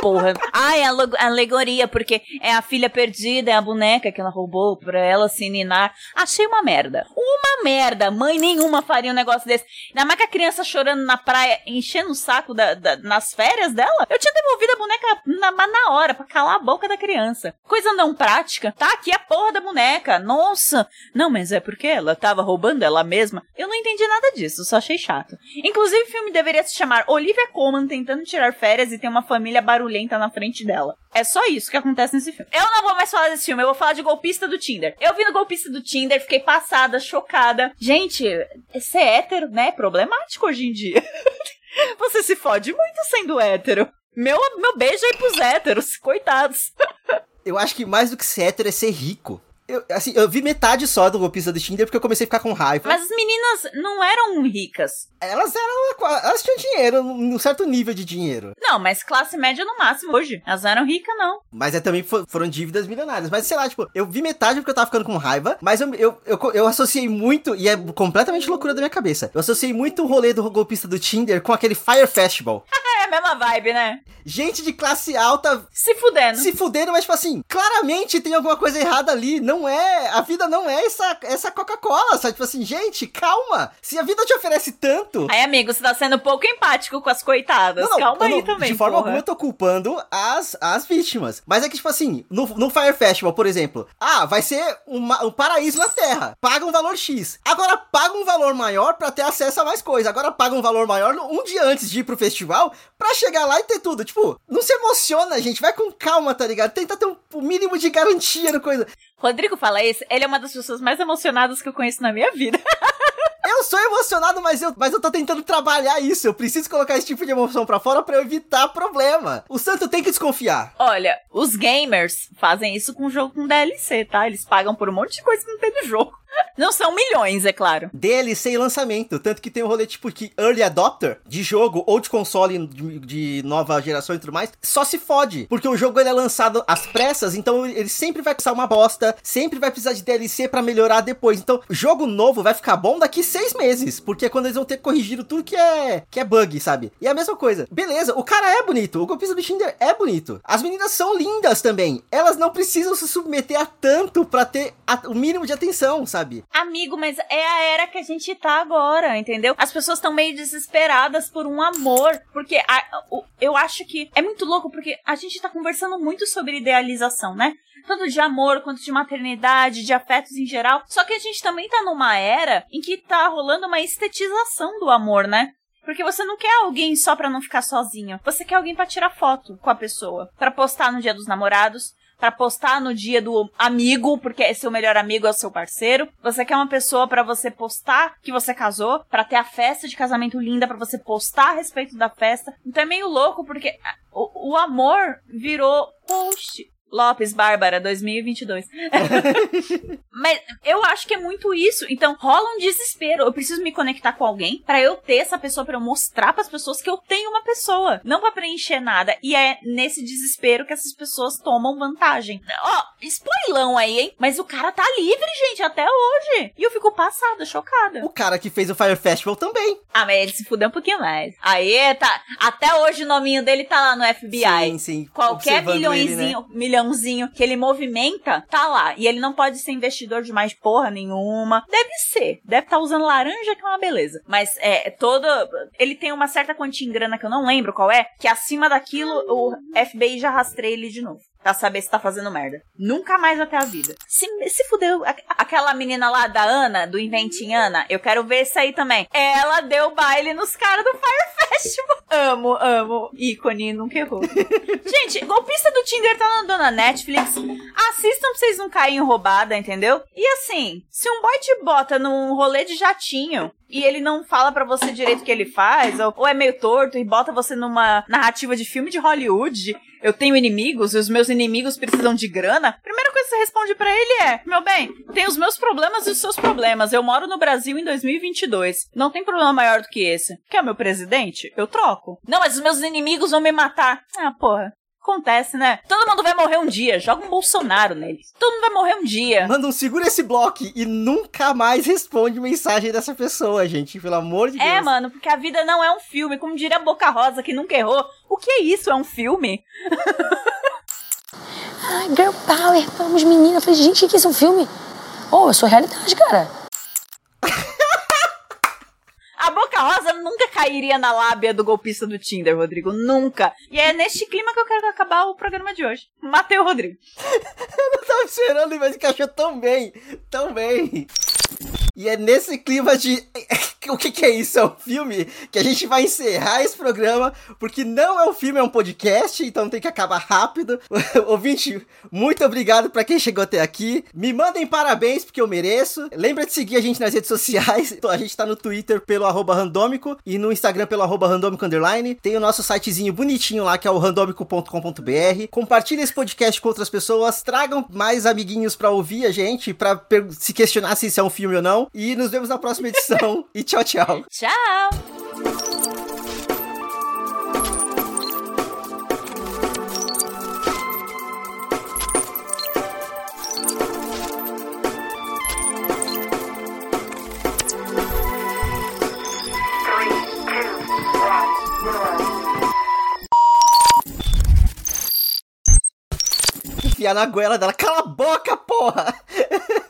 Porra. Ai, a alegoria, porque é a filha perdida, é a boneca que ela roubou pra ela se ninar. Achei uma merda. Uma merda. Mãe nenhuma faria um negócio desse. Ainda mais que a criança chorando na praia, enchendo o saco da- da- nas férias dela. Eu tinha devolvido a boneca na, na hora, pra calar a boca da criança. Coisa não prática. Tá aqui a porra da boneca. Nossa. Não, mas é porque ela tava roubando ela mesma. Eu não entendi nada disso, só achei chato. Inclusive, o filme deveria se chamar Olivia Colman tentando tirar férias e ter uma família barulhenta na frente dela. É só isso que acontece nesse filme. Eu não vou mais falar desse filme, eu vou falar de golpista do Tinder. Eu vi no golpista do Tinder, fiquei passada, chocada. Gente, ser hétero, né, é problemático hoje em dia. Você se fode muito sendo hétero. Meu, meu beijo aí pros héteros, coitados. Eu acho que mais do que ser hétero é ser rico. Eu, assim, eu vi metade só do golpista do Tinder porque eu comecei a ficar com raiva. Mas as meninas não eram ricas. Elas eram. Elas tinham dinheiro, um certo nível de dinheiro. Não, mas classe média no máximo hoje. Elas não eram ricas, não. Mas é, também fo- foram dívidas milionárias. Mas sei lá, tipo, eu vi metade porque eu tava ficando com raiva. Mas eu, eu, eu, eu associei muito, e é completamente loucura da minha cabeça. Eu associei muito o rolê do golpista do Tinder com aquele Fire Festival. É a mesma vibe, né? Gente de classe alta Se fudendo. se fudendo, mas tipo assim, claramente tem alguma coisa errada ali. Não é. A vida não é essa, essa Coca-Cola, sabe? Tipo assim, gente, calma. Se a vida te oferece tanto. Aí, amigo, você tá sendo pouco empático com as coitadas. Calma eu aí não- também, De forma porra. alguma eu tô culpando as, as vítimas. Mas é que, tipo assim, no, no Fire Festival, por exemplo, ah, vai ser uma- um paraíso na Terra. Paga um valor X. Agora paga um valor maior pra ter acesso a mais coisa. Agora paga um valor maior um dia antes de ir pro festival pra chegar lá e ter tudo. Tipo, não se emociona, gente. Vai com calma, tá ligado? Tenta ter um, um mínimo de garantia no coisa. Rodrigo fala isso, ele é uma das pessoas mais emocionadas que eu conheço na minha vida. Eu sou emocionado, mas eu, mas eu tô tentando trabalhar isso. Eu preciso colocar esse tipo de emoção pra fora pra eu evitar problema. O santo tem que desconfiar. Olha, os gamers fazem isso com jogo com DLC, tá? Eles pagam por um monte de coisa que não tem no jogo. Não são milhões, é claro. DLC e lançamento. Tanto que tem um rolê tipo que early adopter de jogo ou de console de, de nova geração e tudo mais, só se fode. Porque o jogo ele é lançado às pressas, então ele sempre vai custar uma bosta, sempre vai precisar de DLC pra melhorar depois. Então, jogo novo vai ficar bom daqui seis meses, porque é quando eles vão ter corrigido tudo que é, que é bug, sabe? E é a mesma coisa. Beleza, o cara é bonito, o golpista do Tinder é bonito. As meninas são lindas também. Elas não precisam se submeter a tanto pra ter a- o mínimo de atenção, sabe? Amigo, mas é a era que a gente tá agora, entendeu? As pessoas estão meio desesperadas por um amor. Porque a- o- eu acho que é muito louco, porque a gente tá conversando muito sobre idealização, né? Tanto de amor quanto de maternidade, de afetos em geral. Só que a gente também tá numa era em que tá rolando uma estetização do amor, né? Porque você não quer alguém só pra não ficar sozinho. Você quer alguém pra tirar foto com a pessoa, Pra postar no dia dos namorados, Pra postar no dia do amigo, porque seu melhor amigo é o seu parceiro. Você quer uma pessoa pra você postar que você casou, pra ter a festa de casamento linda, pra você postar a respeito da festa. Então é meio louco porque o, o amor virou post. Lopes Bárbara 2022. Mas eu acho que é muito isso. Então rola um desespero. Eu preciso me conectar com alguém pra eu ter essa pessoa, pra eu mostrar pras pessoas que eu tenho uma pessoa. Não pra preencher nada. E é nesse desespero que essas pessoas tomam vantagem. Ó, spoilão aí, hein? Mas o cara tá livre, gente, até hoje. E eu fico passada, chocada. O cara que fez o Fire Festival também. Ah, mas ele se fudeu um pouquinho mais. Aí tá. Até hoje o nominho dele tá lá no FBI. Sim, sim. Qualquer ele, né? milhõezinho, milhãozinho que ele movimenta, tá lá. E ele não pode ser investidor de mais porra nenhuma. Deve ser. Deve estar usando laranja, que é uma beleza. Mas é todo. Ele tem uma certa quantia em grana que eu não lembro qual é. Que acima daquilo, o FBI já rastreia ele de novo. Pra saber se tá fazendo merda. Nunca mais até a vida. Se, se fudeu. Aquela menina lá da Ana, do Inventing Ana, eu quero ver isso aí também. Ela deu baile nos caras do Fire Festival. Amo, amo. Ícone, nunca errou. Gente, golpista do Tinder tá na dona Netflix. Assistam pra vocês não caírem em roubada, entendeu? E assim, se um boy te bota num rolê de jatinho e ele não fala pra você direito o que ele faz, ou, ou é meio torto e bota você numa narrativa de filme de Hollywood, eu tenho inimigos e os meus inimigos precisam de grana, primeira coisa você responde para ele é: Meu bem, tem os meus problemas e os seus problemas. Eu moro no Brasil em 2022. Não tem problema maior do que esse. Quer meu presidente? Eu troco. Não, mas os meus inimigos vão me matar. Ah, porra. Acontece, né? Todo mundo vai morrer um dia. Joga um Bolsonaro neles. Todo mundo vai morrer um dia. Manda um segura esse bloco e nunca mais responde mensagem dessa pessoa, gente. Pelo amor de É, Deus. mano, porque a vida não é um filme. Como diria Boca Rosa, que nunca errou. O que é isso? É um filme? Ai, girl power, vamos meninas. Eu falei, gente, o que é isso? É um filme? Oh, eu sou realidade, cara. A Boca Rosa nunca cairia na lábia do golpista do Tinder, Rodrigo. Nunca. E é neste clima que eu quero acabar o programa de hoje. Matei o Rodrigo. Eu tava esperando, mas encaixou tão bem. Tão bem. E é nesse clima de. O que, que é isso? É um filme que a gente vai encerrar esse programa, porque não é um filme, é um podcast, então tem que acabar rápido. Ouvinte, muito obrigado pra quem chegou até aqui. Me mandem parabéns, porque eu mereço. Lembra de seguir a gente nas redes sociais. A gente tá no Twitter pelo arroba randômico e no Instagram pelo arroba randômico underline. Tem o nosso sitezinho bonitinho lá, que é o randômico.com.br. Compartilhe esse podcast com outras pessoas. Tragam mais amiguinhos pra ouvir a gente, pra per- se questionar se isso é um filme ou não. E nos vemos na próxima edição. e tchau, tchau. Tchau! Enfiar na goela dela. Cala a boca, porra!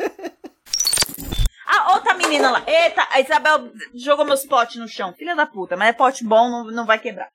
Outra menina lá. Eita, a Isabel jogou meus potes no chão. Filha da puta, mas é pote bom, não, não vai quebrar.